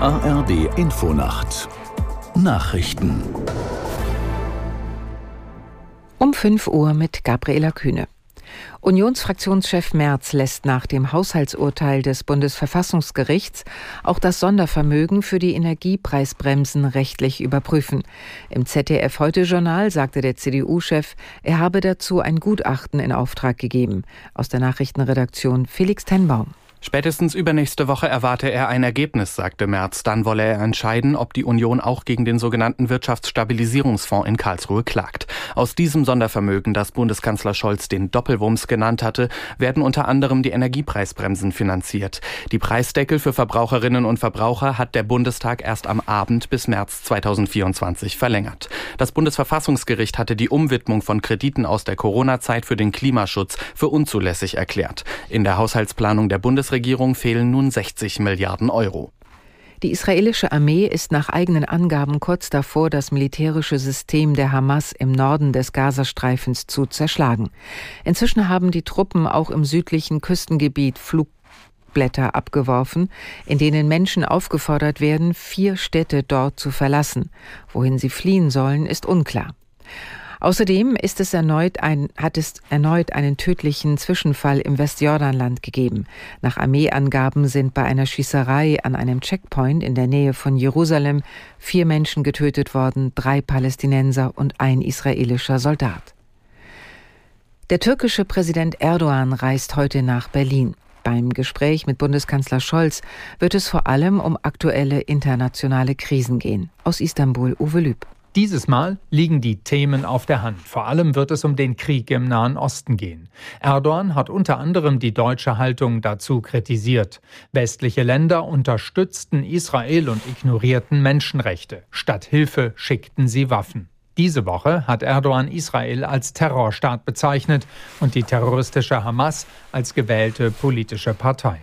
ARD Infonacht Nachrichten um 5 Uhr mit Gabriela Kühne. Unionsfraktionschef Merz lässt nach dem Haushaltsurteil des Bundesverfassungsgerichts auch das Sondervermögen für die Energiepreisbremsen rechtlich überprüfen. Im ZDF Heute Journal sagte der CDU-Chef, er habe dazu ein Gutachten in Auftrag gegeben. Aus der Nachrichtenredaktion Felix Tenbaum. Spätestens übernächste Woche erwarte er ein Ergebnis, sagte Merz. Dann wolle er entscheiden, ob die Union auch gegen den sogenannten Wirtschaftsstabilisierungsfonds in Karlsruhe klagt. Aus diesem Sondervermögen, das Bundeskanzler Scholz den Doppelwumms genannt hatte, werden unter anderem die Energiepreisbremsen finanziert. Die Preisdeckel für Verbraucherinnen und Verbraucher hat der Bundestag erst am Abend bis März 2024 verlängert. Das Bundesverfassungsgericht hatte die Umwidmung von Krediten aus der Corona-Zeit für den Klimaschutz für unzulässig erklärt. In der Haushaltsplanung der Bundes Bundesregierung fehlen nun 60 Milliarden Euro. Die israelische Armee ist nach eigenen Angaben kurz davor, das militärische System der Hamas im Norden des Gazastreifens zu zerschlagen. Inzwischen haben die Truppen auch im südlichen Küstengebiet Flugblätter abgeworfen, in denen Menschen aufgefordert werden, vier Städte dort zu verlassen. Wohin sie fliehen sollen, ist unklar. Außerdem ist es erneut ein, hat es erneut einen tödlichen Zwischenfall im Westjordanland gegeben. Nach Armeeangaben sind bei einer Schießerei an einem Checkpoint in der Nähe von Jerusalem vier Menschen getötet worden, drei Palästinenser und ein israelischer Soldat. Der türkische Präsident Erdogan reist heute nach Berlin. Beim Gespräch mit Bundeskanzler Scholz wird es vor allem um aktuelle internationale Krisen gehen. Aus Istanbul Uwe Lüb. Dieses Mal liegen die Themen auf der Hand. Vor allem wird es um den Krieg im Nahen Osten gehen. Erdogan hat unter anderem die deutsche Haltung dazu kritisiert. Westliche Länder unterstützten Israel und ignorierten Menschenrechte. Statt Hilfe schickten sie Waffen. Diese Woche hat Erdogan Israel als Terrorstaat bezeichnet und die terroristische Hamas als gewählte politische Partei.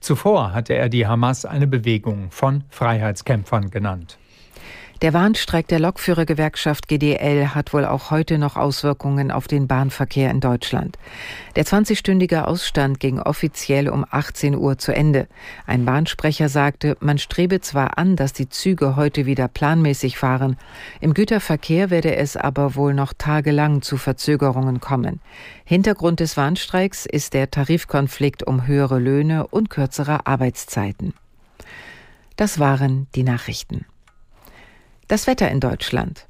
Zuvor hatte er die Hamas eine Bewegung von Freiheitskämpfern genannt. Der Warnstreik der Lokführergewerkschaft GDL hat wohl auch heute noch Auswirkungen auf den Bahnverkehr in Deutschland. Der 20-stündige Ausstand ging offiziell um 18 Uhr zu Ende. Ein Bahnsprecher sagte, man strebe zwar an, dass die Züge heute wieder planmäßig fahren, im Güterverkehr werde es aber wohl noch tagelang zu Verzögerungen kommen. Hintergrund des Warnstreiks ist der Tarifkonflikt um höhere Löhne und kürzere Arbeitszeiten. Das waren die Nachrichten. Das Wetter in Deutschland.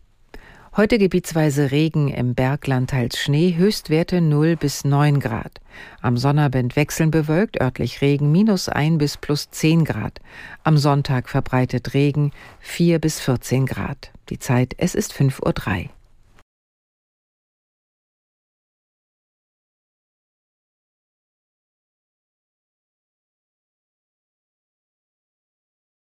Heute gebietsweise Regen, im Bergland teils Schnee, Höchstwerte 0 bis 9 Grad. Am Sonnabend wechseln bewölkt, örtlich Regen minus 1 bis plus 10 Grad. Am Sonntag verbreitet Regen 4 bis 14 Grad. Die Zeit, es ist 5.03 Uhr.